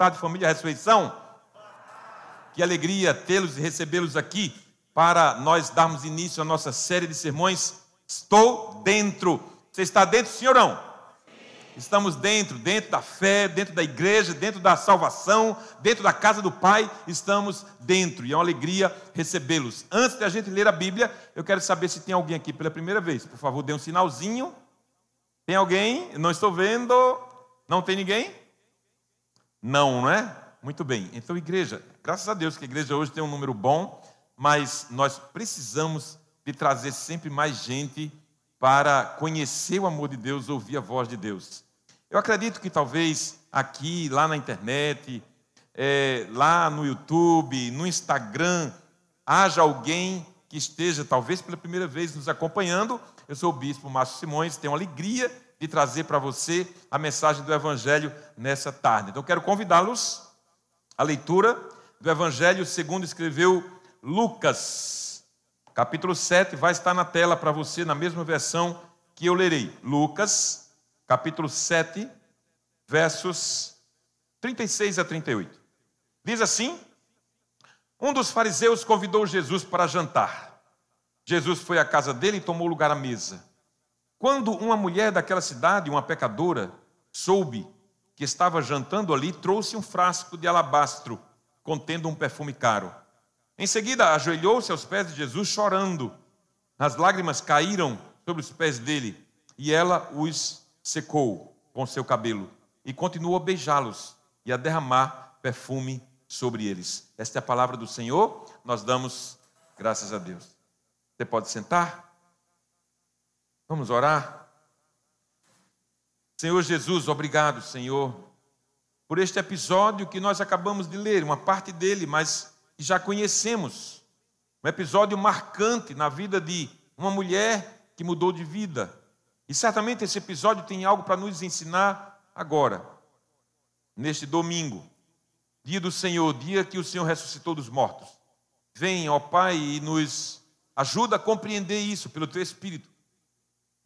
Tarde, família Ressurreição. Que alegria tê-los e recebê-los aqui para nós darmos início à nossa série de sermões. Estou dentro. Você está dentro, não? Estamos dentro, dentro da fé, dentro da igreja, dentro da salvação, dentro da casa do Pai, estamos dentro. E é uma alegria recebê-los. Antes de a gente ler a Bíblia, eu quero saber se tem alguém aqui pela primeira vez. Por favor, dê um sinalzinho. Tem alguém? Não estou vendo. Não tem ninguém? Não, não é? Muito bem. Então, igreja, graças a Deus que a igreja hoje tem um número bom, mas nós precisamos de trazer sempre mais gente para conhecer o amor de Deus, ouvir a voz de Deus. Eu acredito que talvez aqui, lá na internet, é, lá no YouTube, no Instagram, haja alguém que esteja, talvez pela primeira vez, nos acompanhando. Eu sou o Bispo Márcio Simões, tenho alegria de trazer para você a mensagem do Evangelho nessa tarde. Então, quero convidá-los à leitura do Evangelho segundo escreveu Lucas, capítulo 7, vai estar na tela para você, na mesma versão que eu lerei. Lucas, capítulo 7, versos 36 a 38. Diz assim: Um dos fariseus convidou Jesus para jantar. Jesus foi à casa dele e tomou lugar à mesa. Quando uma mulher daquela cidade, uma pecadora, soube que estava jantando ali, trouxe um frasco de alabastro contendo um perfume caro. Em seguida, ajoelhou-se aos pés de Jesus, chorando. As lágrimas caíram sobre os pés dele e ela os secou com seu cabelo e continuou a beijá-los e a derramar perfume sobre eles. Esta é a palavra do Senhor, nós damos graças a Deus. Você pode sentar? Vamos orar? Senhor Jesus, obrigado, Senhor, por este episódio que nós acabamos de ler, uma parte dele, mas já conhecemos. Um episódio marcante na vida de uma mulher que mudou de vida, e certamente esse episódio tem algo para nos ensinar agora, neste domingo, dia do Senhor, dia que o Senhor ressuscitou dos mortos. Vem, ó Pai, e nos ajuda a compreender isso pelo teu Espírito,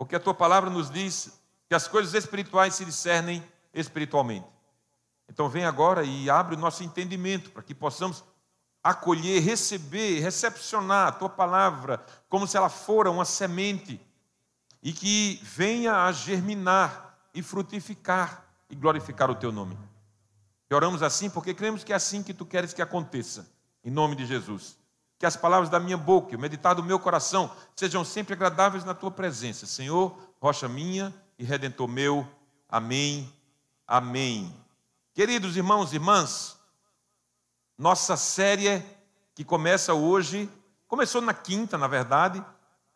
porque a tua palavra nos diz que as coisas espirituais se discernem espiritualmente. Então, vem agora e abre o nosso entendimento para que possamos acolher, receber, recepcionar a tua palavra como se ela fora uma semente e que venha a germinar e frutificar e glorificar o teu nome. E oramos assim porque cremos que é assim que tu queres que aconteça, em nome de Jesus. Que as palavras da minha boca e o meditar do meu coração sejam sempre agradáveis na tua presença, Senhor, rocha minha e redentor meu. Amém. Amém. Queridos irmãos e irmãs, nossa série que começa hoje, começou na quinta, na verdade,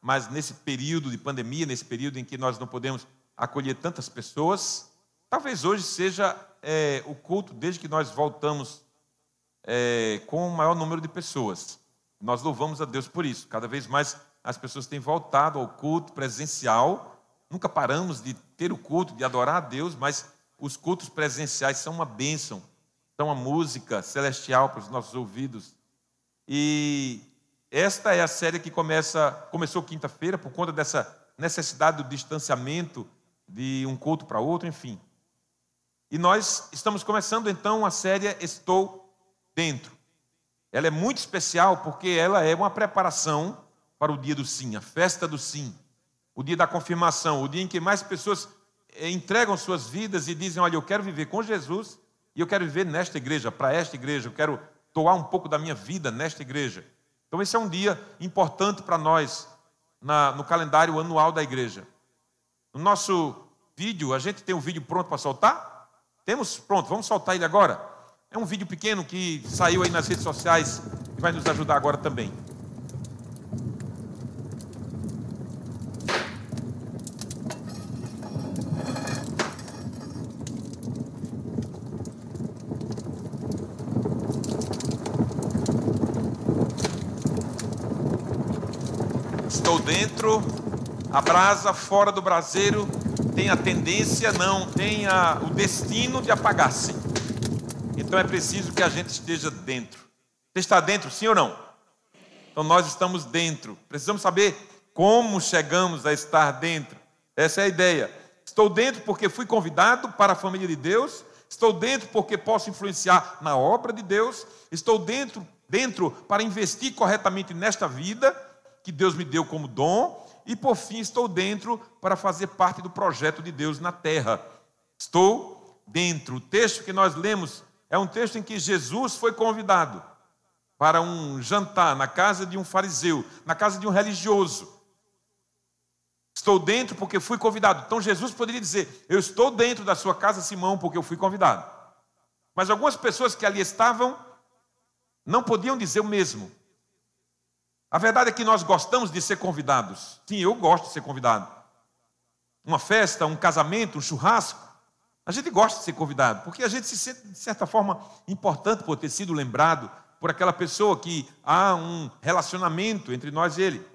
mas nesse período de pandemia, nesse período em que nós não podemos acolher tantas pessoas, talvez hoje seja é, o culto, desde que nós voltamos é, com o maior número de pessoas. Nós louvamos a Deus por isso. Cada vez mais as pessoas têm voltado ao culto presencial. Nunca paramos de ter o culto, de adorar a Deus, mas os cultos presenciais são uma bênção, são uma música celestial para os nossos ouvidos. E esta é a série que começa, começou quinta-feira por conta dessa necessidade do distanciamento de um culto para outro, enfim. E nós estamos começando então a série Estou Dentro. Ela é muito especial porque ela é uma preparação para o dia do sim, a festa do sim, o dia da confirmação, o dia em que mais pessoas eh, entregam suas vidas e dizem: Olha, eu quero viver com Jesus e eu quero viver nesta igreja, para esta igreja, eu quero doar um pouco da minha vida nesta igreja. Então, esse é um dia importante para nós na, no calendário anual da igreja. No nosso vídeo, a gente tem um vídeo pronto para soltar? Temos? Pronto, vamos soltar ele agora. É um vídeo pequeno que saiu aí nas redes sociais e vai nos ajudar agora também. dentro, a brasa fora do braseiro tem a tendência, não, tem a, o destino de apagar-se. Então é preciso que a gente esteja dentro. Você está dentro, sim ou não? Então nós estamos dentro. Precisamos saber como chegamos a estar dentro. Essa é a ideia. Estou dentro porque fui convidado para a família de Deus, Estou dentro porque posso influenciar na obra de Deus. Estou dentro, dentro para investir corretamente nesta vida que Deus me deu como dom. E por fim, estou dentro para fazer parte do projeto de Deus na terra. Estou dentro. O texto que nós lemos é um texto em que Jesus foi convidado para um jantar na casa de um fariseu, na casa de um religioso. Estou dentro porque fui convidado. Então Jesus poderia dizer: Eu estou dentro da sua casa, Simão, porque eu fui convidado. Mas algumas pessoas que ali estavam não podiam dizer o mesmo. A verdade é que nós gostamos de ser convidados. Sim, eu gosto de ser convidado. Uma festa, um casamento, um churrasco. A gente gosta de ser convidado, porque a gente se sente, de certa forma, importante por ter sido lembrado por aquela pessoa que há um relacionamento entre nós e ele.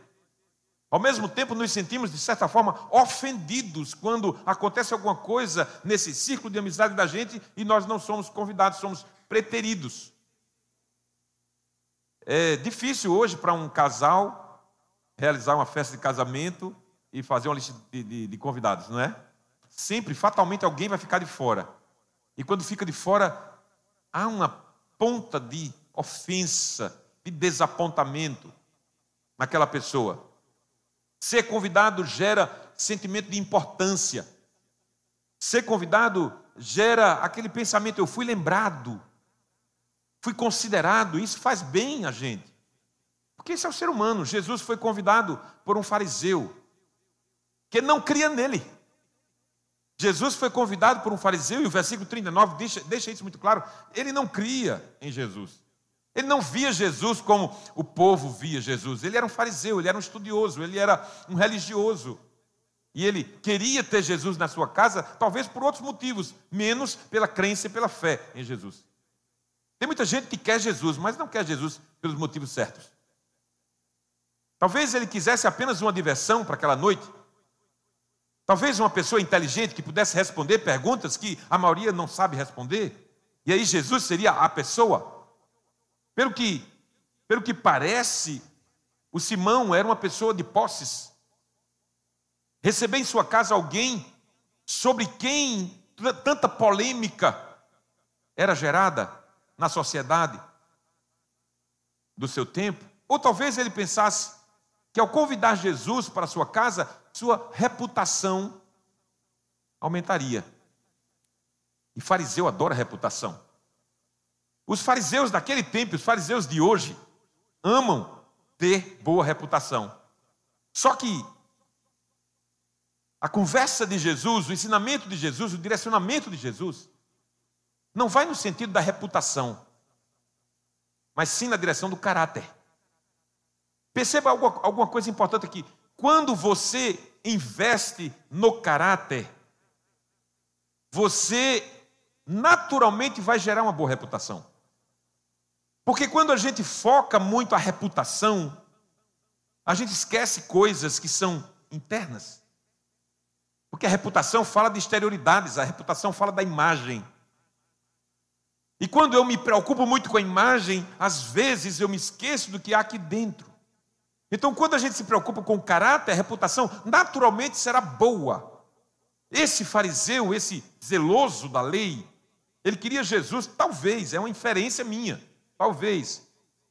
Ao mesmo tempo, nos sentimos, de certa forma, ofendidos quando acontece alguma coisa nesse círculo de amizade da gente e nós não somos convidados, somos preteridos. É difícil hoje para um casal realizar uma festa de casamento e fazer uma lista de, de, de convidados, não é? Sempre, fatalmente, alguém vai ficar de fora. E quando fica de fora, há uma ponta de ofensa, de desapontamento naquela pessoa. Ser convidado gera sentimento de importância. Ser convidado gera aquele pensamento: eu fui lembrado, fui considerado. Isso faz bem a gente. Porque esse é o ser humano. Jesus foi convidado por um fariseu que não cria nele. Jesus foi convidado por um fariseu, e o versículo 39 deixa, deixa isso muito claro. Ele não cria em Jesus. Ele não via Jesus como o povo via Jesus. Ele era um fariseu, ele era um estudioso, ele era um religioso. E ele queria ter Jesus na sua casa, talvez por outros motivos, menos pela crença e pela fé em Jesus. Tem muita gente que quer Jesus, mas não quer Jesus pelos motivos certos. Talvez ele quisesse apenas uma diversão para aquela noite. Talvez uma pessoa inteligente que pudesse responder perguntas que a maioria não sabe responder. E aí Jesus seria a pessoa. Pelo que, pelo que parece, o Simão era uma pessoa de posses. Receber em sua casa alguém sobre quem tanta polêmica era gerada na sociedade do seu tempo. Ou talvez ele pensasse que ao convidar Jesus para sua casa, sua reputação aumentaria. E fariseu adora reputação. Os fariseus daquele tempo, os fariseus de hoje, amam ter boa reputação. Só que a conversa de Jesus, o ensinamento de Jesus, o direcionamento de Jesus, não vai no sentido da reputação, mas sim na direção do caráter. Perceba alguma coisa importante aqui. Quando você investe no caráter, você naturalmente vai gerar uma boa reputação. Porque quando a gente foca muito a reputação, a gente esquece coisas que são internas. Porque a reputação fala de exterioridades, a reputação fala da imagem. E quando eu me preocupo muito com a imagem, às vezes eu me esqueço do que há aqui dentro. Então, quando a gente se preocupa com caráter, a reputação, naturalmente será boa. Esse fariseu, esse zeloso da lei, ele queria Jesus, talvez, é uma inferência minha. Talvez.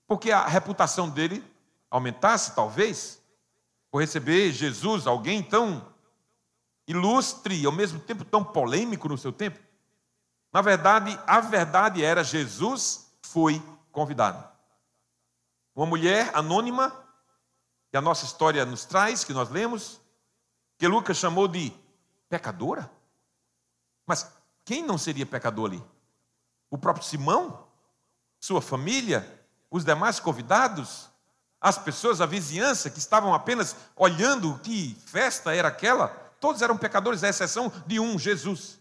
Porque a reputação dele aumentasse, talvez, por receber Jesus, alguém tão ilustre e ao mesmo tempo tão polêmico no seu tempo. Na verdade, a verdade era Jesus foi convidado. Uma mulher anônima, que a nossa história nos traz, que nós lemos, que Lucas chamou de pecadora. Mas quem não seria pecador ali? O próprio Simão? sua família, os demais convidados, as pessoas, a vizinhança que estavam apenas olhando que festa era aquela, todos eram pecadores, à exceção de um, Jesus.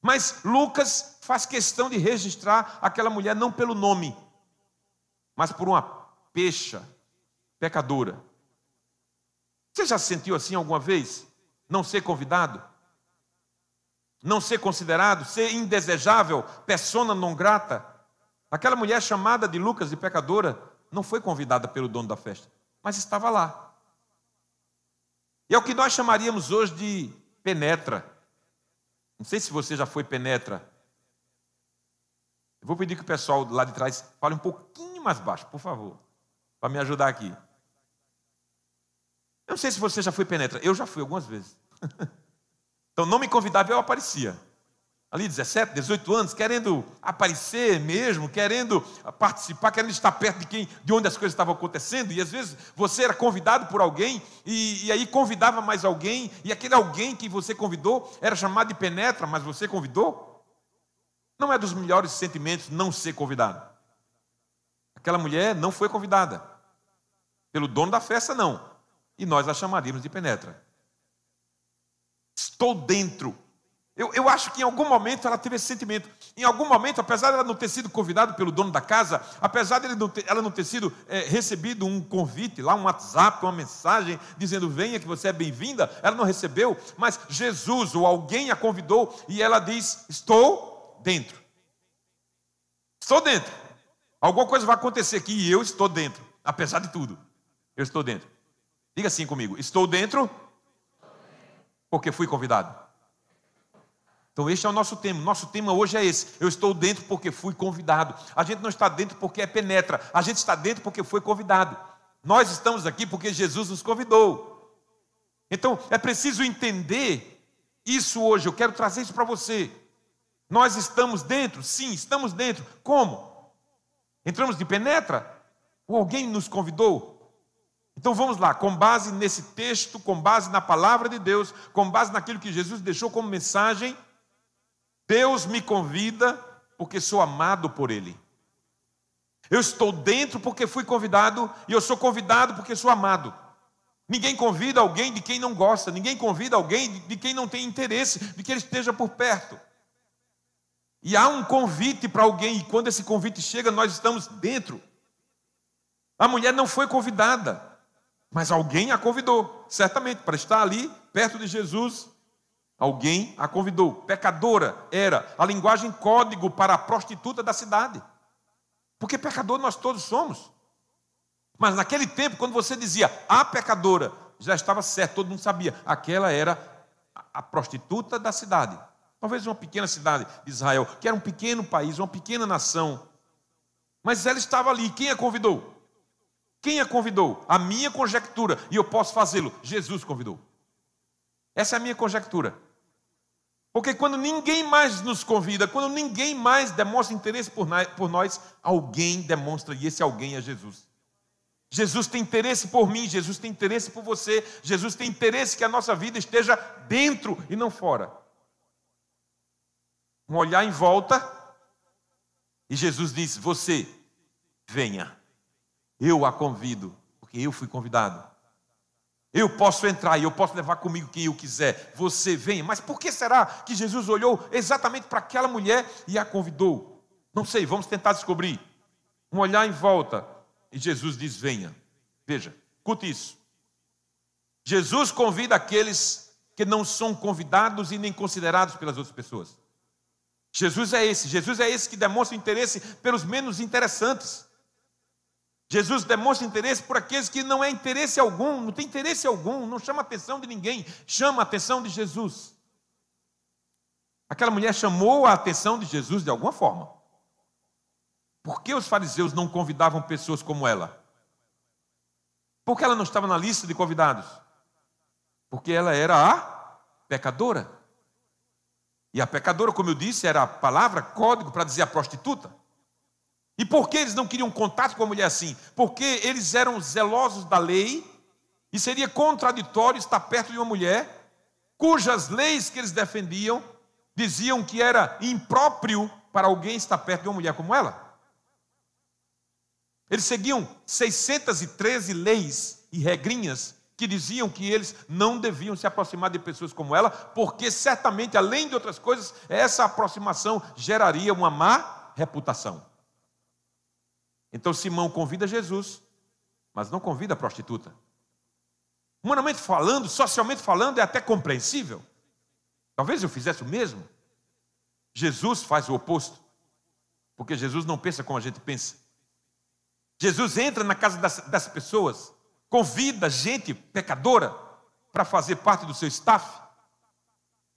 Mas Lucas faz questão de registrar aquela mulher não pelo nome, mas por uma pecha pecadora. Você já se sentiu assim alguma vez? Não ser convidado? Não ser considerado? Ser indesejável? Persona non grata? Aquela mulher chamada de Lucas de pecadora não foi convidada pelo dono da festa, mas estava lá. E é o que nós chamaríamos hoje de penetra. Não sei se você já foi penetra. Eu vou pedir que o pessoal lá de trás fale um pouquinho mais baixo, por favor, para me ajudar aqui. Eu não sei se você já foi penetra. Eu já fui algumas vezes. então não me convidava, eu aparecia ali 17, 18 anos, querendo aparecer mesmo, querendo participar, querendo estar perto de quem, de onde as coisas estavam acontecendo, e às vezes você era convidado por alguém, e, e aí convidava mais alguém, e aquele alguém que você convidou era chamado de penetra, mas você convidou? Não é dos melhores sentimentos não ser convidado. Aquela mulher não foi convidada. Pelo dono da festa, não. E nós a chamaríamos de penetra. Estou dentro eu, eu, acho que em algum momento ela teve esse sentimento. Em algum momento, apesar de ela não ter sido convidada pelo dono da casa, apesar de não ter, ela não ter sido é, recebido um convite, lá um WhatsApp, uma mensagem dizendo venha que você é bem-vinda, ela não recebeu, mas Jesus ou alguém a convidou e ela diz: Estou dentro. Estou dentro. Alguma coisa vai acontecer aqui e eu estou dentro, apesar de tudo. Eu estou dentro. Diga assim comigo: Estou dentro porque fui convidado. Então, este é o nosso tema. Nosso tema hoje é esse. Eu estou dentro porque fui convidado. A gente não está dentro porque é penetra. A gente está dentro porque foi convidado. Nós estamos aqui porque Jesus nos convidou. Então, é preciso entender isso hoje. Eu quero trazer isso para você. Nós estamos dentro? Sim, estamos dentro. Como? Entramos de penetra? Ou alguém nos convidou? Então vamos lá, com base nesse texto, com base na palavra de Deus, com base naquilo que Jesus deixou como mensagem, Deus me convida porque sou amado por Ele. Eu estou dentro porque fui convidado e eu sou convidado porque sou amado. Ninguém convida alguém de quem não gosta, ninguém convida alguém de quem não tem interesse de que ele esteja por perto. E há um convite para alguém, e quando esse convite chega, nós estamos dentro. A mulher não foi convidada, mas alguém a convidou, certamente, para estar ali, perto de Jesus, Alguém a convidou. Pecadora era a linguagem código para a prostituta da cidade. Porque pecador nós todos somos. Mas naquele tempo, quando você dizia a pecadora, já estava certo, todo mundo sabia. Aquela era a prostituta da cidade. Talvez uma pequena cidade de Israel, que era um pequeno país, uma pequena nação. Mas ela estava ali. Quem a convidou? Quem a convidou? A minha conjectura, e eu posso fazê-lo. Jesus convidou. Essa é a minha conjectura. Porque quando ninguém mais nos convida, quando ninguém mais demonstra interesse por nós, alguém demonstra, e esse alguém é Jesus. Jesus tem interesse por mim, Jesus tem interesse por você, Jesus tem interesse que a nossa vida esteja dentro e não fora. Um olhar em volta, e Jesus diz: Você, venha, eu a convido, porque eu fui convidado. Eu posso entrar e eu posso levar comigo quem eu quiser. Você venha. Mas por que será que Jesus olhou exatamente para aquela mulher e a convidou? Não sei, vamos tentar descobrir. Um olhar em volta e Jesus diz: Venha. Veja, escute isso. Jesus convida aqueles que não são convidados e nem considerados pelas outras pessoas. Jesus é esse. Jesus é esse que demonstra interesse pelos menos interessantes. Jesus demonstra interesse por aqueles que não é interesse algum, não tem interesse algum, não chama a atenção de ninguém, chama a atenção de Jesus. Aquela mulher chamou a atenção de Jesus de alguma forma. Por que os fariseus não convidavam pessoas como ela? Por que ela não estava na lista de convidados? Porque ela era a pecadora. E a pecadora, como eu disse, era a palavra código para dizer a prostituta. E por que eles não queriam contato com a mulher assim? Porque eles eram zelosos da lei e seria contraditório estar perto de uma mulher cujas leis que eles defendiam diziam que era impróprio para alguém estar perto de uma mulher como ela. Eles seguiam 613 leis e regrinhas que diziam que eles não deviam se aproximar de pessoas como ela, porque certamente, além de outras coisas, essa aproximação geraria uma má reputação. Então Simão convida Jesus, mas não convida a prostituta. Humanamente falando, socialmente falando, é até compreensível. Talvez eu fizesse o mesmo. Jesus faz o oposto, porque Jesus não pensa como a gente pensa. Jesus entra na casa das, das pessoas, convida gente pecadora para fazer parte do seu staff.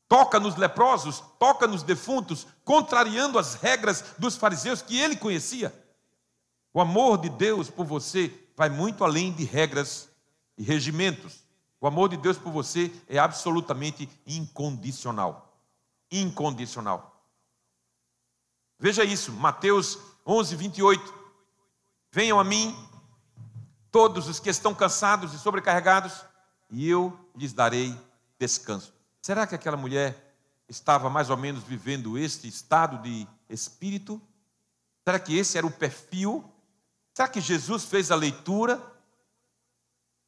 toca nos leprosos, toca nos defuntos, contrariando as regras dos fariseus que ele conhecia. O amor de Deus por você vai muito além de regras e regimentos. O amor de Deus por você é absolutamente incondicional. Incondicional. Veja isso, Mateus 11, 28. Venham a mim, todos os que estão cansados e sobrecarregados, e eu lhes darei descanso. Será que aquela mulher estava mais ou menos vivendo este estado de espírito? Será que esse era o perfil? Será que Jesus fez a leitura?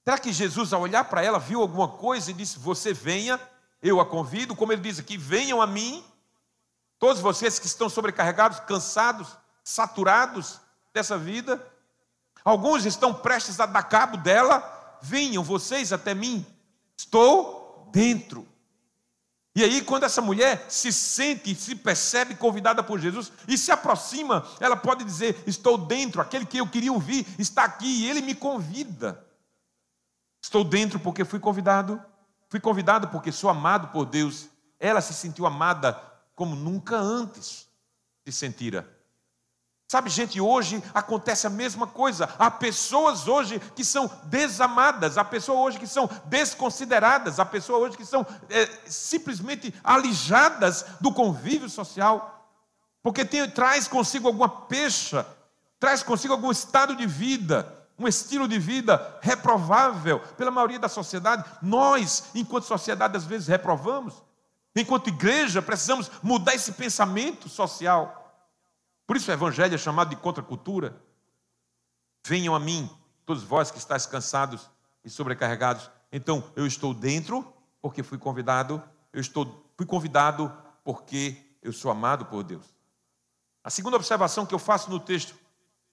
Será que Jesus, ao olhar para ela, viu alguma coisa e disse: Você venha, eu a convido, como ele diz aqui: venham a mim, todos vocês que estão sobrecarregados, cansados, saturados dessa vida. Alguns estão prestes a dar cabo dela, venham vocês até mim, estou dentro. E aí, quando essa mulher se sente, se percebe convidada por Jesus e se aproxima, ela pode dizer: Estou dentro, aquele que eu queria ouvir está aqui e ele me convida. Estou dentro porque fui convidado, fui convidado porque sou amado por Deus. Ela se sentiu amada como nunca antes se sentira. Sabe, gente, hoje acontece a mesma coisa. Há pessoas hoje que são desamadas, há pessoas hoje que são desconsideradas, há pessoas hoje que são é, simplesmente alijadas do convívio social, porque tem, traz consigo alguma pecha, traz consigo algum estado de vida, um estilo de vida reprovável pela maioria da sociedade. Nós, enquanto sociedade, às vezes reprovamos. Enquanto igreja, precisamos mudar esse pensamento social. Por isso o evangelho é chamado de contracultura. Venham a mim, todos vós que estáis cansados e sobrecarregados. Então, eu estou dentro porque fui convidado, eu estou fui convidado porque eu sou amado por Deus. A segunda observação que eu faço no texto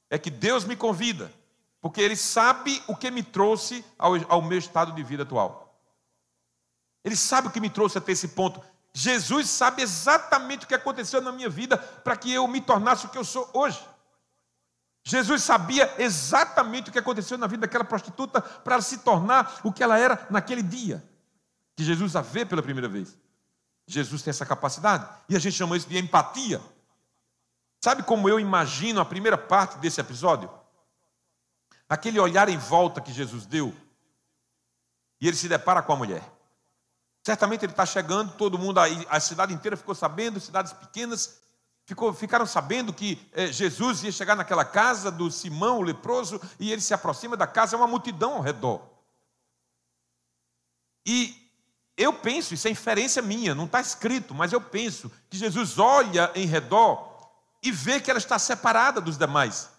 é que Deus me convida, porque Ele sabe o que me trouxe ao, ao meu estado de vida atual. Ele sabe o que me trouxe até esse ponto. Jesus sabe exatamente o que aconteceu na minha vida para que eu me tornasse o que eu sou hoje. Jesus sabia exatamente o que aconteceu na vida daquela prostituta para se tornar o que ela era naquele dia que Jesus a vê pela primeira vez. Jesus tem essa capacidade e a gente chama isso de empatia. Sabe como eu imagino a primeira parte desse episódio? Aquele olhar em volta que Jesus deu e ele se depara com a mulher. Certamente ele está chegando, todo mundo a cidade inteira ficou sabendo, cidades pequenas ficou, ficaram sabendo que eh, Jesus ia chegar naquela casa do Simão, o leproso, e ele se aproxima da casa, é uma multidão ao redor. E eu penso, isso é inferência minha, não está escrito, mas eu penso que Jesus olha em redor e vê que ela está separada dos demais.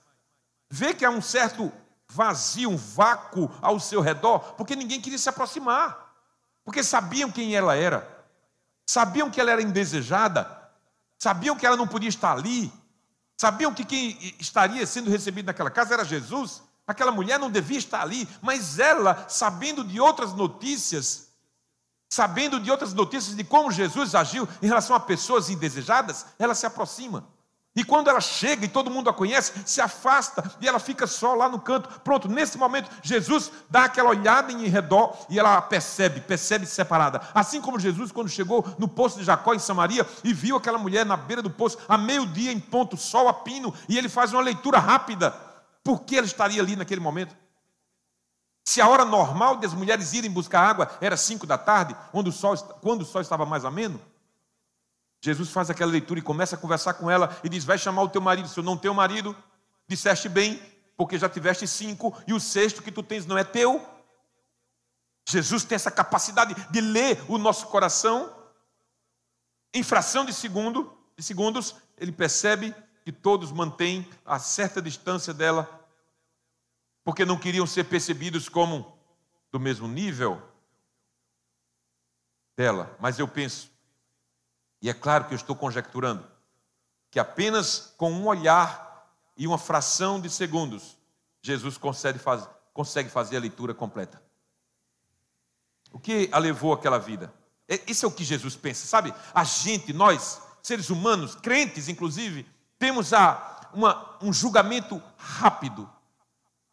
Vê que há um certo vazio, um vácuo ao seu redor, porque ninguém queria se aproximar porque sabiam quem ela era, sabiam que ela era indesejada, sabiam que ela não podia estar ali, sabiam que quem estaria sendo recebido naquela casa era Jesus, aquela mulher não devia estar ali, mas ela, sabendo de outras notícias, sabendo de outras notícias de como Jesus agiu em relação a pessoas indesejadas, ela se aproxima. E quando ela chega e todo mundo a conhece, se afasta e ela fica só lá no canto. Pronto, nesse momento, Jesus dá aquela olhada em redor e ela percebe, percebe separada. Assim como Jesus, quando chegou no poço de Jacó em Samaria e viu aquela mulher na beira do poço, a meio-dia em ponto, sol a pino, e ele faz uma leitura rápida. Por que ela estaria ali naquele momento? Se a hora normal das mulheres irem buscar água era cinco da tarde, o sol, quando o sol estava mais ameno, Jesus faz aquela leitura e começa a conversar com ela e diz: Vai chamar o teu marido. Se eu não tenho marido, disseste bem, porque já tiveste cinco, e o sexto que tu tens não é teu. Jesus tem essa capacidade de ler o nosso coração. Em fração de segundo, de segundos, ele percebe que todos mantêm a certa distância dela, porque não queriam ser percebidos como do mesmo nível dela. Mas eu penso, e é claro que eu estou conjecturando que apenas com um olhar e uma fração de segundos, Jesus consegue, faz, consegue fazer a leitura completa. O que a levou àquela vida? Esse é o que Jesus pensa, sabe? A gente, nós, seres humanos, crentes inclusive, temos a, uma, um julgamento rápido.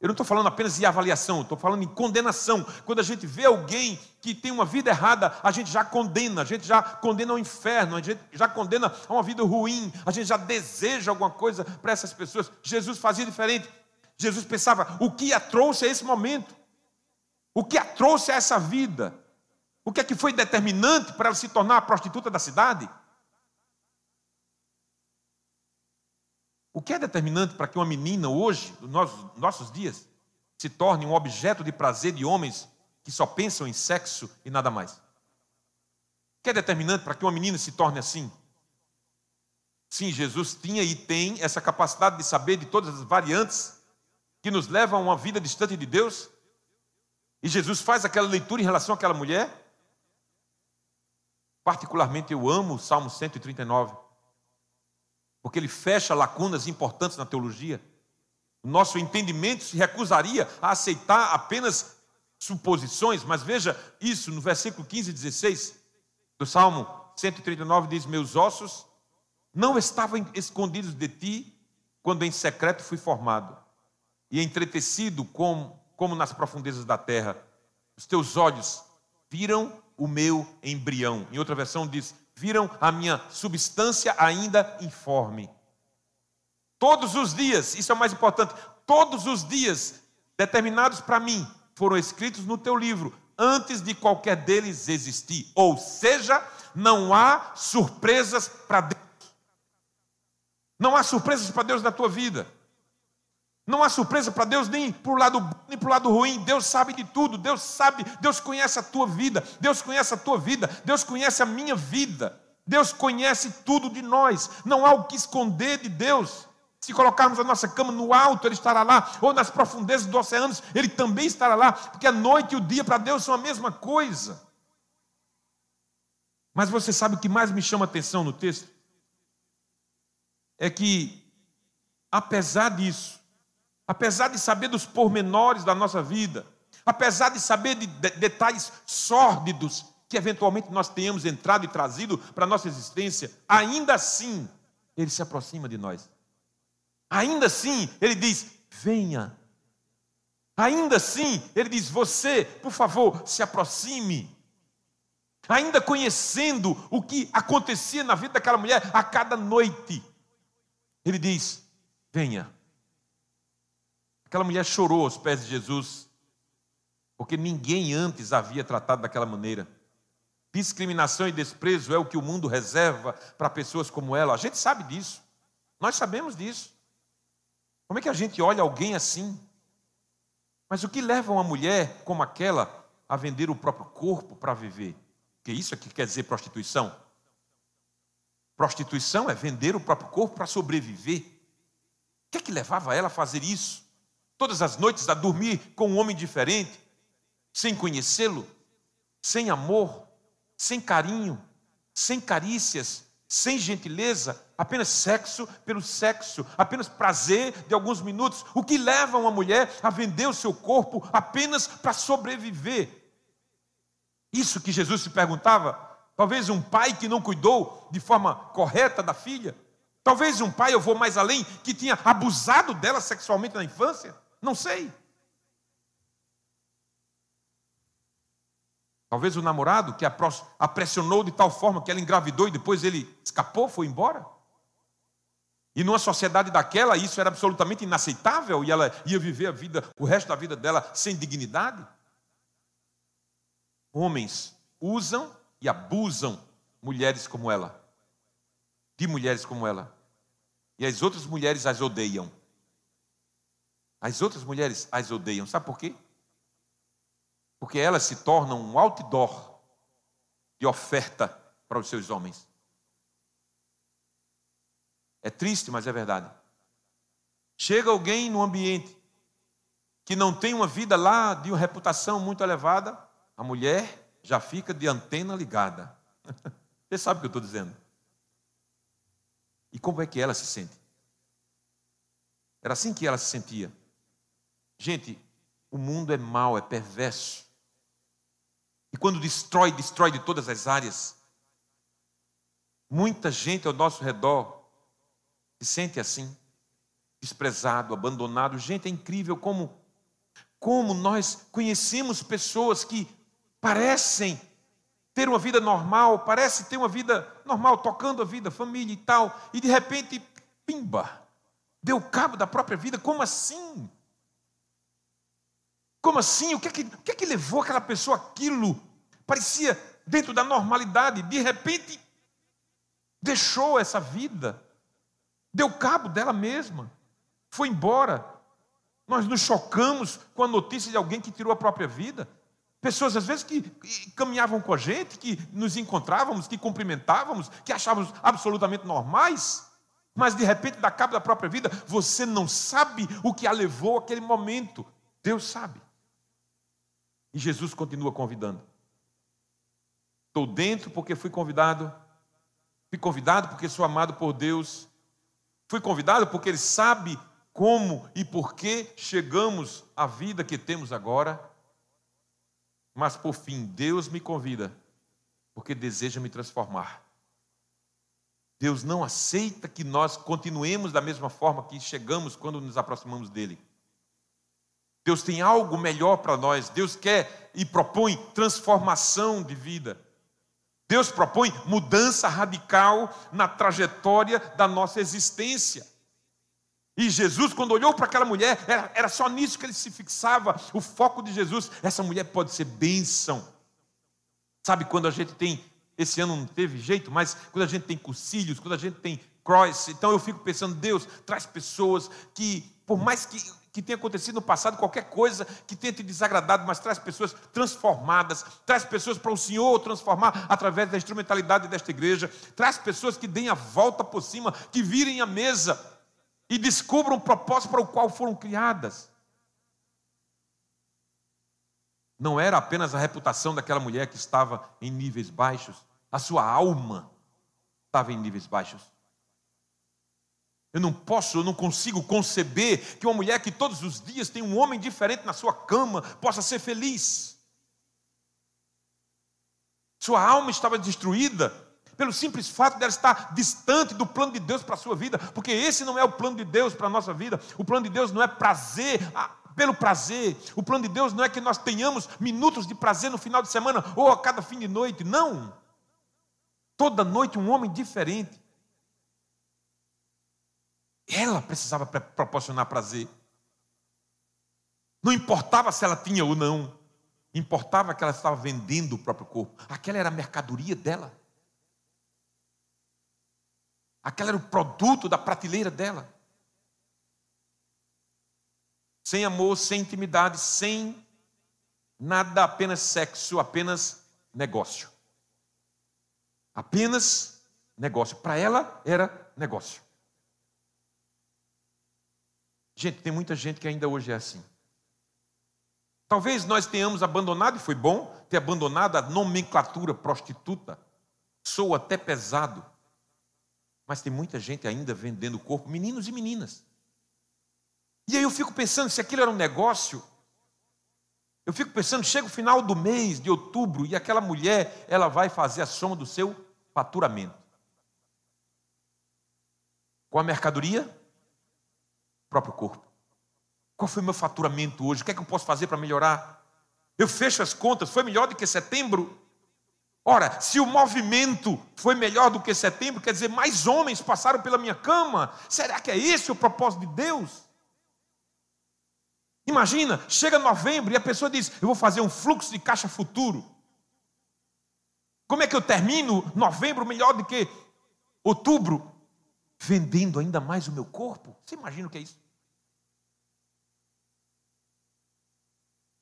Eu não estou falando apenas de avaliação, estou falando em condenação. Quando a gente vê alguém que tem uma vida errada, a gente já condena, a gente já condena ao inferno, a gente já condena a uma vida ruim, a gente já deseja alguma coisa para essas pessoas. Jesus fazia diferente. Jesus pensava: o que a trouxe a esse momento? O que a trouxe a essa vida? O que é que foi determinante para ela se tornar a prostituta da cidade? O que é determinante para que uma menina hoje, nos nossos, dias, se torne um objeto de prazer de homens que só pensam em sexo e nada mais? O que é determinante para que uma menina se torne assim? Sim, Jesus tinha e tem essa capacidade de saber de todas as variantes que nos levam a uma vida distante de Deus. E Jesus faz aquela leitura em relação àquela mulher. Particularmente eu amo o Salmo 139 porque ele fecha lacunas importantes na teologia. O nosso entendimento se recusaria a aceitar apenas suposições, mas veja isso no versículo 15 e 16 do Salmo 139 diz: Meus ossos não estavam escondidos de ti quando em secreto fui formado e entretecido como, como nas profundezas da terra. Os teus olhos viram o meu embrião. Em outra versão diz: viram a minha substância ainda informe. Todos os dias, isso é o mais importante, todos os dias determinados para mim foram escritos no teu livro, antes de qualquer deles existir. Ou seja, não há surpresas para Deus. Não há surpresas para Deus na tua vida. Não há surpresa para Deus nem para o lado bom, nem para o lado ruim. Deus sabe de tudo. Deus sabe, Deus conhece a tua vida. Deus conhece a tua vida. Deus conhece a minha vida. Deus conhece tudo de nós. Não há o que esconder de Deus. Se colocarmos a nossa cama no alto, Ele estará lá, ou nas profundezas dos oceanos, Ele também estará lá, porque a noite e o dia para Deus são a mesma coisa. Mas você sabe o que mais me chama atenção no texto? É que, apesar disso, apesar de saber dos pormenores da nossa vida, apesar de saber de detalhes sórdidos que eventualmente nós tenhamos entrado e trazido para a nossa existência, ainda assim, Ele se aproxima de nós. Ainda assim, Ele diz: venha. Ainda assim, Ele diz: você, por favor, se aproxime. Ainda conhecendo o que acontecia na vida daquela mulher a cada noite, Ele diz: venha. Aquela mulher chorou aos pés de Jesus, porque ninguém antes havia tratado daquela maneira. Discriminação e desprezo é o que o mundo reserva para pessoas como ela. A gente sabe disso. Nós sabemos disso. Como é que a gente olha alguém assim? Mas o que leva uma mulher como aquela a vender o próprio corpo para viver? Que isso aqui quer dizer prostituição? Prostituição é vender o próprio corpo para sobreviver. O que é que levava ela a fazer isso? Todas as noites a dormir com um homem diferente, sem conhecê-lo, sem amor, sem carinho, sem carícias, sem gentileza, apenas sexo pelo sexo, apenas prazer de alguns minutos, o que leva uma mulher a vender o seu corpo apenas para sobreviver. Isso que Jesus se perguntava, talvez um pai que não cuidou de forma correta da filha, talvez um pai, eu vou mais além, que tinha abusado dela sexualmente na infância. Não sei. Talvez o namorado que a pressionou de tal forma que ela engravidou e depois ele escapou, foi embora. E numa sociedade daquela, isso era absolutamente inaceitável e ela ia viver a vida, o resto da vida dela sem dignidade. Homens usam e abusam mulheres como ela, de mulheres como ela. E as outras mulheres as odeiam. As outras mulheres as odeiam. Sabe por quê? Porque elas se tornam um outdoor de oferta para os seus homens. É triste, mas é verdade. Chega alguém no ambiente que não tem uma vida lá de uma reputação muito elevada, a mulher já fica de antena ligada. Você sabe o que eu estou dizendo. E como é que ela se sente? Era assim que ela se sentia. Gente, o mundo é mau, é perverso. E quando destrói, destrói de todas as áreas. Muita gente ao nosso redor se sente assim, desprezado, abandonado. Gente, é incrível como como nós conhecemos pessoas que parecem ter uma vida normal, parece ter uma vida normal, tocando a vida, família e tal, e de repente, pimba, deu cabo da própria vida. Como assim? Como assim? O que é que, o que, é que levou aquela pessoa aquilo? Parecia dentro da normalidade, de repente deixou essa vida, deu cabo dela mesma, foi embora. Nós nos chocamos com a notícia de alguém que tirou a própria vida. Pessoas, às vezes, que caminhavam com a gente, que nos encontrávamos, que cumprimentávamos, que achávamos absolutamente normais, mas de repente dá cabo da própria vida. Você não sabe o que a levou àquele momento. Deus sabe. E Jesus continua convidando. Estou dentro porque fui convidado. Fui convidado porque sou amado por Deus. Fui convidado porque Ele sabe como e por que chegamos à vida que temos agora. Mas por fim, Deus me convida porque deseja me transformar. Deus não aceita que nós continuemos da mesma forma que chegamos quando nos aproximamos dele. Deus tem algo melhor para nós. Deus quer e propõe transformação de vida. Deus propõe mudança radical na trajetória da nossa existência. E Jesus, quando olhou para aquela mulher, era, era só nisso que ele se fixava. O foco de Jesus, essa mulher pode ser bênção. Sabe quando a gente tem, esse ano não teve jeito, mas quando a gente tem cursilhos, quando a gente tem cross, então eu fico pensando, Deus, traz pessoas que, por mais que que tenha acontecido no passado, qualquer coisa que tenha te desagradado, mas traz pessoas transformadas, traz pessoas para o Senhor transformar através da instrumentalidade desta igreja, traz pessoas que deem a volta por cima, que virem a mesa e descubram o propósito para o qual foram criadas. Não era apenas a reputação daquela mulher que estava em níveis baixos, a sua alma estava em níveis baixos. Eu não posso, eu não consigo conceber que uma mulher que todos os dias tem um homem diferente na sua cama possa ser feliz. Sua alma estava destruída pelo simples fato dela estar distante do plano de Deus para a sua vida, porque esse não é o plano de Deus para a nossa vida. O plano de Deus não é prazer ah, pelo prazer. O plano de Deus não é que nós tenhamos minutos de prazer no final de semana ou a cada fim de noite. Não. Toda noite um homem diferente. Ela precisava proporcionar prazer. Não importava se ela tinha ou não, importava que ela estava vendendo o próprio corpo. Aquela era a mercadoria dela. Aquela era o produto da prateleira dela. Sem amor, sem intimidade, sem nada, apenas sexo, apenas negócio. Apenas negócio. Para ela era negócio. Gente, tem muita gente que ainda hoje é assim. Talvez nós tenhamos abandonado, e foi bom ter abandonado a nomenclatura prostituta. Sou até pesado. Mas tem muita gente ainda vendendo o corpo, meninos e meninas. E aí eu fico pensando, se aquilo era um negócio, eu fico pensando, chega o final do mês de outubro e aquela mulher, ela vai fazer a soma do seu faturamento. Com a mercadoria próprio corpo. Qual foi o meu faturamento hoje? O que é que eu posso fazer para melhorar? Eu fecho as contas, foi melhor do que setembro? Ora, se o movimento foi melhor do que setembro, quer dizer, mais homens passaram pela minha cama. Será que é esse o propósito de Deus? Imagina, chega novembro e a pessoa diz: Eu vou fazer um fluxo de caixa futuro. Como é que eu termino novembro melhor do que outubro? Vendendo ainda mais o meu corpo? Você imagina o que é isso?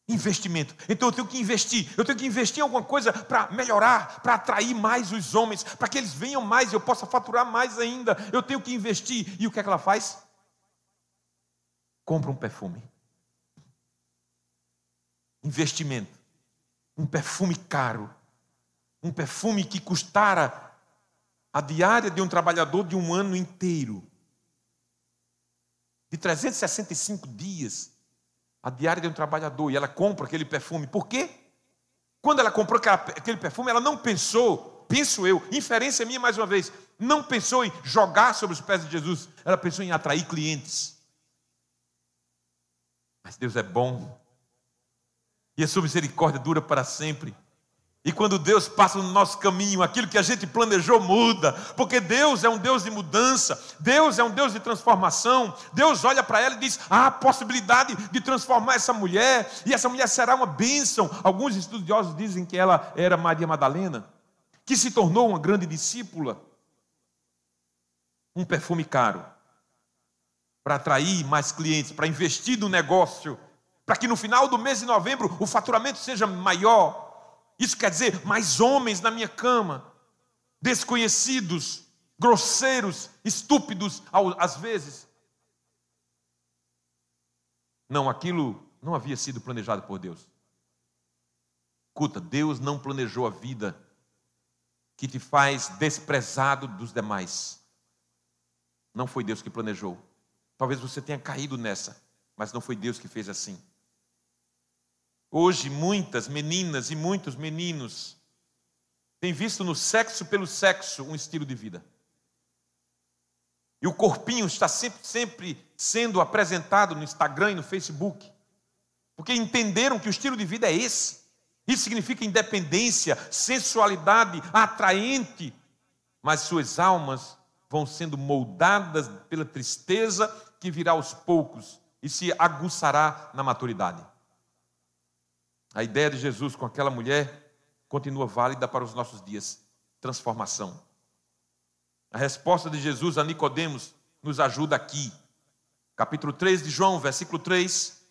Investimento. Então eu tenho que investir. Eu tenho que investir em alguma coisa para melhorar, para atrair mais os homens, para que eles venham mais e eu possa faturar mais ainda. Eu tenho que investir. E o que é que ela faz? Compra um perfume. Investimento. Um perfume caro. Um perfume que custara a diária de um trabalhador de um ano inteiro. De 365 dias, a diária de um trabalhador, e ela compra aquele perfume. Por quê? Quando ela comprou aquele perfume, ela não pensou, penso eu, inferência minha mais uma vez, não pensou em jogar sobre os pés de Jesus, ela pensou em atrair clientes. Mas Deus é bom, E a sua misericórdia dura para sempre. E quando Deus passa no nosso caminho, aquilo que a gente planejou muda, porque Deus é um Deus de mudança, Deus é um Deus de transformação. Deus olha para ela e diz: há a possibilidade de transformar essa mulher, e essa mulher será uma bênção. Alguns estudiosos dizem que ela era Maria Madalena, que se tornou uma grande discípula. Um perfume caro, para atrair mais clientes, para investir no negócio, para que no final do mês de novembro o faturamento seja maior. Isso quer dizer mais homens na minha cama, desconhecidos, grosseiros, estúpidos às vezes. Não, aquilo não havia sido planejado por Deus. Escuta, Deus não planejou a vida que te faz desprezado dos demais. Não foi Deus que planejou. Talvez você tenha caído nessa, mas não foi Deus que fez assim. Hoje, muitas meninas e muitos meninos têm visto no sexo pelo sexo um estilo de vida. E o corpinho está sempre, sempre sendo apresentado no Instagram e no Facebook, porque entenderam que o estilo de vida é esse. Isso significa independência, sensualidade atraente, mas suas almas vão sendo moldadas pela tristeza que virá aos poucos e se aguçará na maturidade. A ideia de Jesus com aquela mulher continua válida para os nossos dias. Transformação. A resposta de Jesus a Nicodemos nos ajuda aqui. Capítulo 3 de João, versículo 3.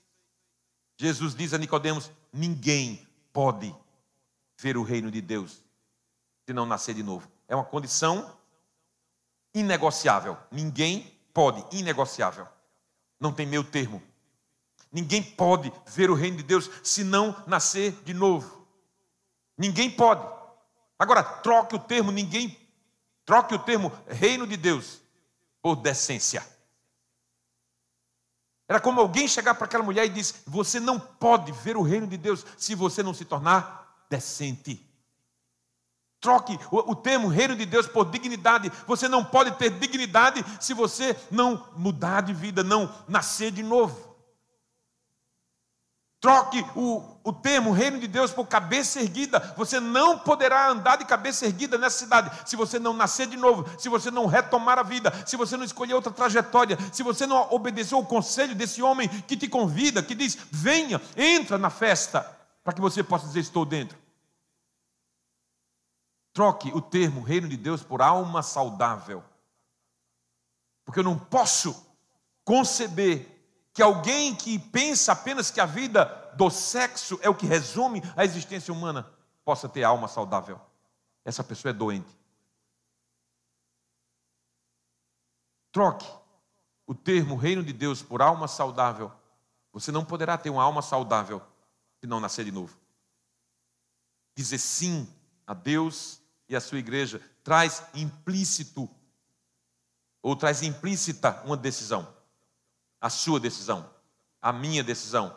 Jesus diz a Nicodemos: ninguém pode ver o reino de Deus se não nascer de novo. É uma condição inegociável. Ninguém pode, inegociável. Não tem meio termo. Ninguém pode ver o reino de Deus se não nascer de novo. Ninguém pode. Agora, troque o termo ninguém, troque o termo reino de Deus por decência. Era como alguém chegar para aquela mulher e dizer: Você não pode ver o reino de Deus se você não se tornar decente. Troque o, o, termo reino de Deus por dignidade. Você não pode ter dignidade se você não mudar de vida, não nascer de novo. Troque o, o termo reino de Deus por cabeça erguida. Você não poderá andar de cabeça erguida nessa cidade se você não nascer de novo, se você não retomar a vida, se você não escolher outra trajetória, se você não obedecer o conselho desse homem que te convida, que diz: venha, entra na festa, para que você possa dizer: estou dentro. Troque o termo reino de Deus por alma saudável. Porque eu não posso conceber que alguém que pensa apenas que a vida do sexo é o que resume a existência humana possa ter alma saudável. Essa pessoa é doente. Troque o termo reino de Deus por alma saudável. Você não poderá ter uma alma saudável se não nascer de novo. Dizer sim a Deus e a sua igreja traz implícito ou traz implícita uma decisão a sua decisão, a minha decisão,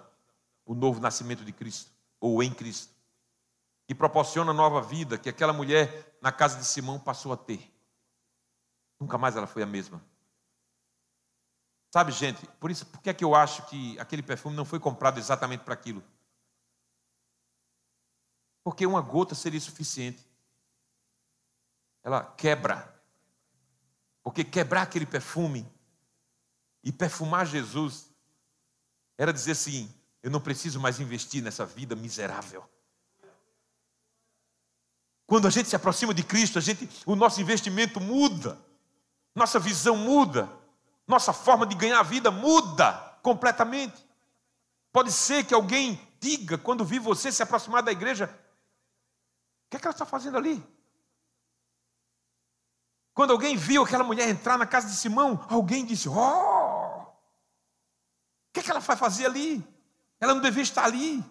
o novo nascimento de Cristo, ou em Cristo, que proporciona nova vida que aquela mulher na casa de Simão passou a ter. Nunca mais ela foi a mesma. Sabe, gente, por isso, por que é que eu acho que aquele perfume não foi comprado exatamente para aquilo? Porque uma gota seria suficiente. Ela quebra. Porque quebrar aquele perfume e perfumar Jesus era dizer assim: eu não preciso mais investir nessa vida miserável. Quando a gente se aproxima de Cristo, a gente, o nosso investimento muda, nossa visão muda, nossa forma de ganhar a vida muda completamente. Pode ser que alguém diga, quando vi você se aproximar da igreja, o que, é que ela está fazendo ali? Quando alguém viu aquela mulher entrar na casa de Simão, alguém disse: Oh, que, é que ela vai fazer ali? Ela não devia estar ali.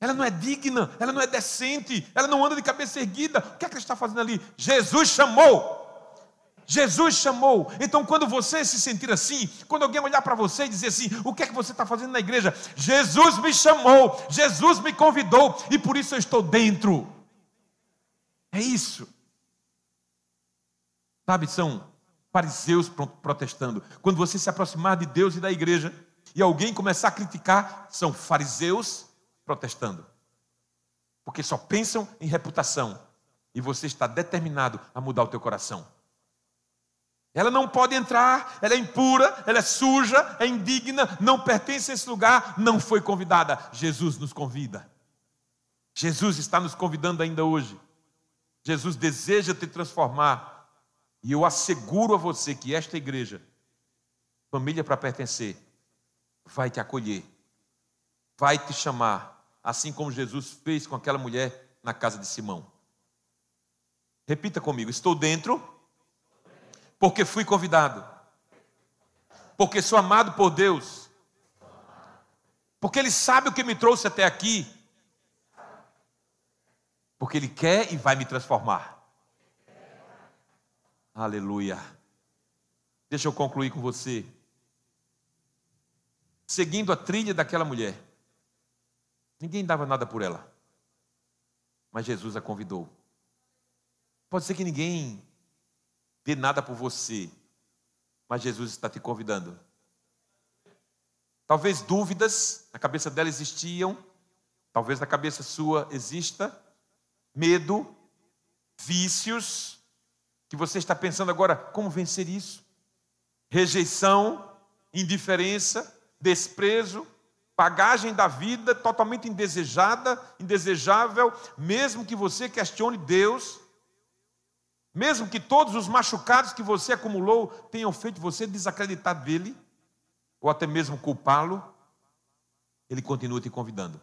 Ela não é digna, ela não é decente, ela não anda de cabeça erguida. O que é que ela está fazendo ali? Jesus chamou. Jesus chamou. Então, quando você se sentir assim, quando alguém olhar para você e dizer assim: o que é que você está fazendo na igreja? Jesus me chamou, Jesus me convidou e por isso eu estou dentro. É isso. Sabe, são fariseus protestando. Quando você se aproximar de Deus e da igreja e alguém começar a criticar, são fariseus protestando. Porque só pensam em reputação. E você está determinado a mudar o teu coração. Ela não pode entrar, ela é impura, ela é suja, é indigna, não pertence a esse lugar, não foi convidada. Jesus nos convida. Jesus está nos convidando ainda hoje. Jesus deseja te transformar. E eu asseguro a você que esta igreja, família para pertencer, vai te acolher, vai te chamar, assim como Jesus fez com aquela mulher na casa de Simão. Repita comigo: estou dentro, porque fui convidado, porque sou amado por Deus, porque Ele sabe o que me trouxe até aqui, porque Ele quer e vai me transformar. Aleluia. Deixa eu concluir com você. Seguindo a trilha daquela mulher, ninguém dava nada por ela, mas Jesus a convidou. Pode ser que ninguém dê nada por você, mas Jesus está te convidando. Talvez dúvidas na cabeça dela existiam, talvez na cabeça sua exista medo, vícios, que você está pensando agora, como vencer isso? Rejeição, indiferença, desprezo, bagagem da vida totalmente indesejada, indesejável, mesmo que você questione Deus, mesmo que todos os machucados que você acumulou tenham feito você desacreditar dele, ou até mesmo culpá-lo, ele continua te convidando.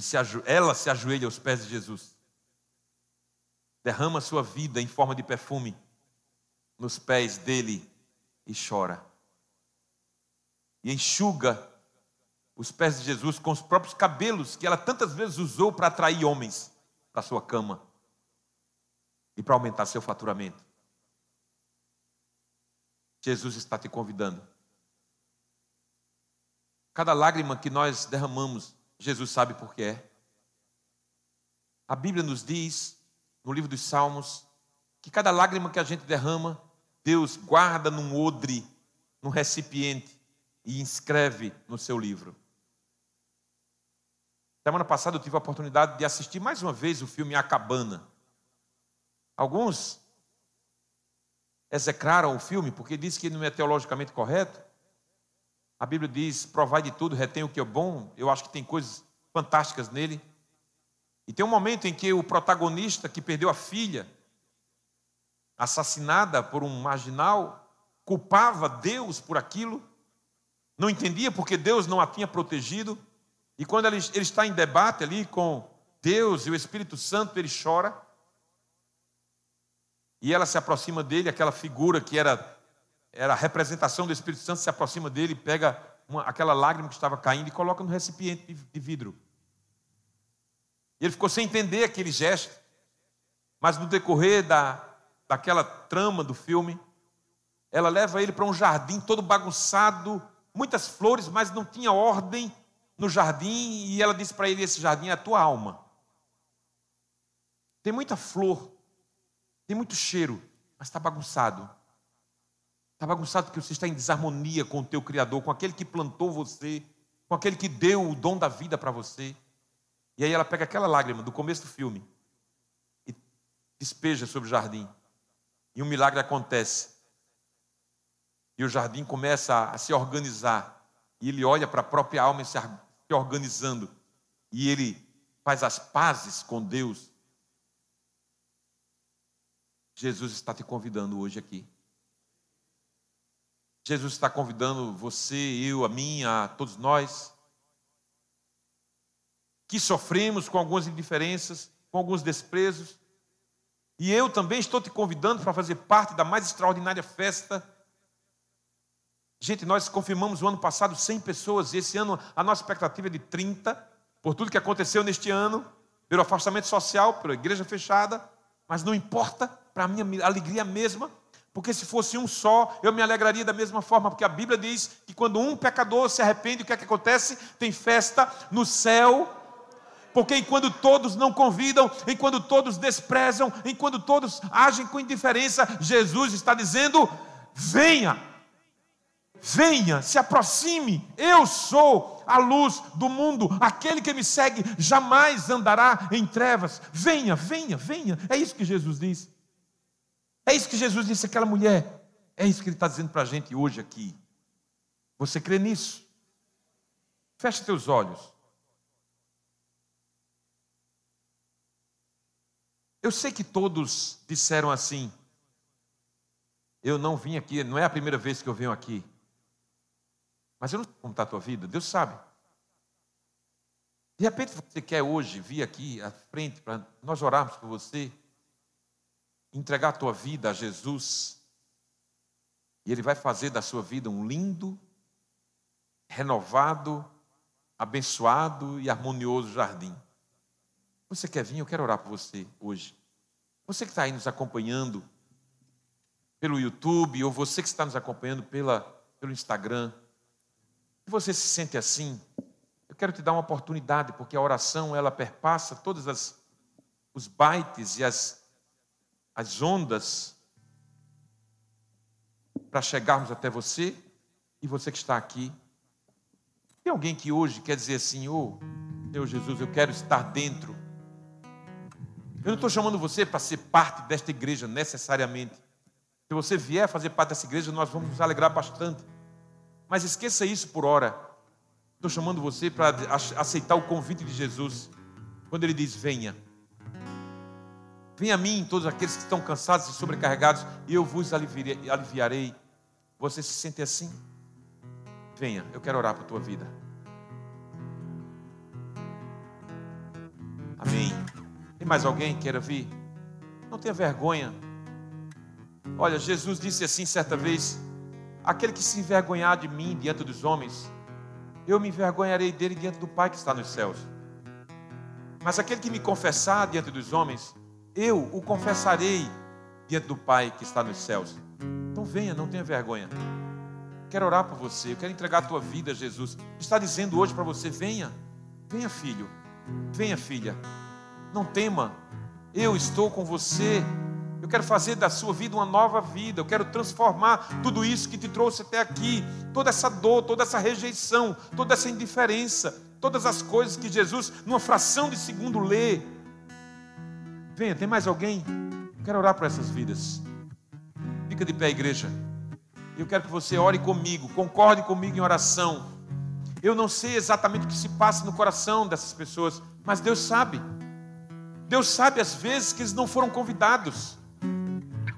Se, ela se ajoelha aos pés de Jesus derrama sua vida em forma de perfume nos pés dele e chora. E enxuga os pés de Jesus com os próprios cabelos que ela tantas vezes usou para atrair homens para sua cama e para aumentar seu faturamento. Jesus está te convidando. Cada lágrima que nós derramamos, Jesus sabe por que é. A Bíblia nos diz no livro dos Salmos, que cada lágrima que a gente derrama, Deus guarda num odre, num recipiente e inscreve no seu livro. Semana passada eu tive a oportunidade de assistir mais uma vez o filme A Cabana. Alguns execraram o filme porque dizem que não é teologicamente correto. A Bíblia diz: provai de tudo, retém o que é bom. Eu acho que tem coisas fantásticas nele. E tem um momento em que o protagonista que perdeu a filha, assassinada por um marginal, culpava Deus por aquilo, não entendia porque Deus não a tinha protegido, e quando ele, ele está em debate ali com Deus e o Espírito Santo, ele chora, e ela se aproxima dele, aquela figura que era, era a representação do Espírito Santo, se aproxima dele, pega uma, aquela lágrima que estava caindo e coloca no recipiente de, de vidro. E ele ficou sem entender aquele gesto. Mas no decorrer da, daquela trama do filme, ela leva ele para um jardim todo bagunçado, muitas flores, mas não tinha ordem no jardim. E ela disse para ele: Esse jardim é a tua alma. Tem muita flor, tem muito cheiro, mas está bagunçado. Está bagunçado porque você está em desarmonia com o teu Criador, com aquele que plantou você, com aquele que deu o dom da vida para você. E aí ela pega aquela lágrima do começo do filme e despeja sobre o jardim. E um milagre acontece. E o jardim começa a se organizar. E ele olha para a própria alma se organizando. E ele faz as pazes com Deus. Jesus está te convidando hoje aqui. Jesus está convidando você, eu, a mim, a todos nós que sofremos com algumas indiferenças, com alguns desprezos. E eu também estou te convidando para fazer parte da mais extraordinária festa. Gente, nós confirmamos o ano passado 100 pessoas, e esse ano a nossa expectativa é de 30, por tudo que aconteceu neste ano, pelo afastamento social, pela igreja fechada, mas não importa, para a minha alegria mesma, porque se fosse um só, eu me alegraria da mesma forma, porque a Bíblia diz que quando um pecador se arrepende, o que é que acontece? Tem festa no céu porque enquanto todos não convidam, enquanto todos desprezam, enquanto todos agem com indiferença, Jesus está dizendo: venha, venha, se aproxime, eu sou a luz do mundo. Aquele que me segue jamais andará em trevas. Venha, venha, venha. É isso que Jesus diz. É isso que Jesus disse àquela mulher. É isso que ele está dizendo para a gente hoje aqui. Você crê nisso? Feche teus olhos. Eu sei que todos disseram assim. Eu não vim aqui, não é a primeira vez que eu venho aqui. Mas eu não sei como está a tua vida, Deus sabe. De repente você quer hoje vir aqui à frente para nós orarmos por você, entregar a tua vida a Jesus, e Ele vai fazer da sua vida um lindo, renovado, abençoado e harmonioso jardim. Você quer vir? Eu quero orar por você hoje. Você que está aí nos acompanhando pelo YouTube, ou você que está nos acompanhando pela, pelo Instagram, se você se sente assim, eu quero te dar uma oportunidade, porque a oração ela perpassa todas as os bytes e as, as ondas para chegarmos até você e você que está aqui. Tem alguém que hoje quer dizer assim, ô, oh, Deus Jesus, eu quero estar dentro eu não estou chamando você para ser parte desta igreja necessariamente. Se você vier fazer parte dessa igreja, nós vamos nos alegrar bastante. Mas esqueça isso por hora. Estou chamando você para aceitar o convite de Jesus. Quando ele diz: Venha. Venha a mim, todos aqueles que estão cansados e sobrecarregados, e eu vos aliviarei. Você se sente assim? Venha, eu quero orar por tua vida. Amém. Tem mais alguém que queira vir? Não tenha vergonha. Olha, Jesus disse assim certa vez: Aquele que se envergonhar de mim diante dos homens, eu me envergonharei dele diante do Pai que está nos céus. Mas aquele que me confessar diante dos homens, eu o confessarei diante do Pai que está nos céus. Então venha, não tenha vergonha. Quero orar por você, eu quero entregar a tua vida a Jesus. Está dizendo hoje para você: venha, venha filho, venha filha. Não tema, eu estou com você. Eu quero fazer da sua vida uma nova vida. Eu quero transformar tudo isso que te trouxe até aqui. Toda essa dor, toda essa rejeição, toda essa indiferença, todas as coisas que Jesus, numa fração de segundo, lê. Venha, tem mais alguém? Eu quero orar por essas vidas. Fica de pé, igreja. Eu quero que você ore comigo, concorde comigo em oração. Eu não sei exatamente o que se passa no coração dessas pessoas, mas Deus sabe. Deus sabe às vezes que eles não foram convidados.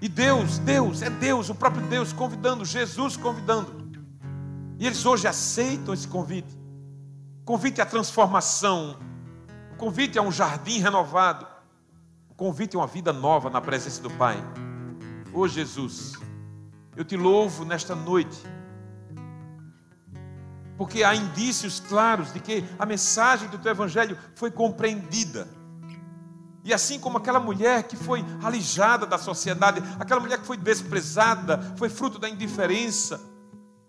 E Deus, Deus, é Deus, o próprio Deus convidando, Jesus convidando. E eles hoje aceitam esse convite. O convite à transformação, o convite a um jardim renovado, o convite a uma vida nova na presença do Pai. Ô oh, Jesus, eu te louvo nesta noite, porque há indícios claros de que a mensagem do teu Evangelho foi compreendida e assim como aquela mulher que foi alijada da sociedade, aquela mulher que foi desprezada, foi fruto da indiferença,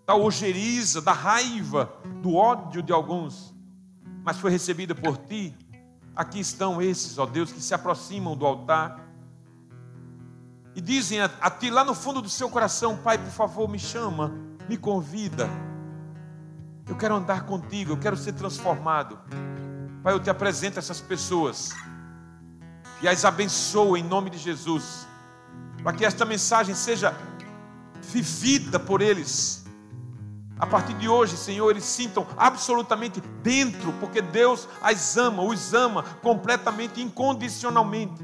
da ojeriza, da raiva, do ódio de alguns, mas foi recebida por ti. Aqui estão esses, ó Deus, que se aproximam do altar e dizem a, a ti lá no fundo do seu coração: Pai, por favor, me chama, me convida. Eu quero andar contigo, eu quero ser transformado. Pai, eu te apresento essas pessoas e as abençoa em nome de Jesus, para que esta mensagem seja vivida por eles. A partir de hoje, Senhor, eles sintam absolutamente dentro, porque Deus as ama, os ama completamente, incondicionalmente.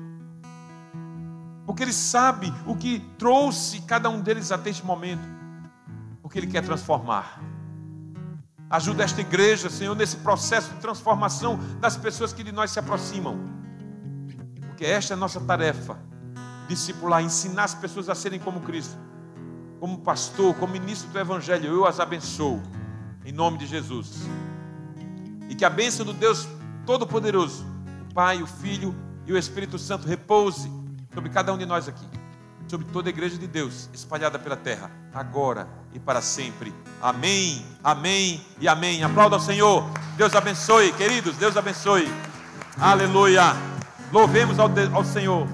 Porque Ele sabe o que trouxe cada um deles até este momento, porque Ele quer transformar. Ajuda esta igreja, Senhor, nesse processo de transformação das pessoas que de nós se aproximam. Porque esta é a nossa tarefa: discipular, ensinar as pessoas a serem como Cristo. Como pastor, como ministro do Evangelho, eu as abençoo, em nome de Jesus. E que a bênção do Deus Todo-Poderoso, o Pai, o Filho e o Espírito Santo repouse sobre cada um de nós aqui, sobre toda a igreja de Deus espalhada pela terra, agora e para sempre. Amém, amém e amém. Aplauda ao Senhor. Deus abençoe, queridos, Deus abençoe. Aleluia. Louvemos ao, ao Senhor.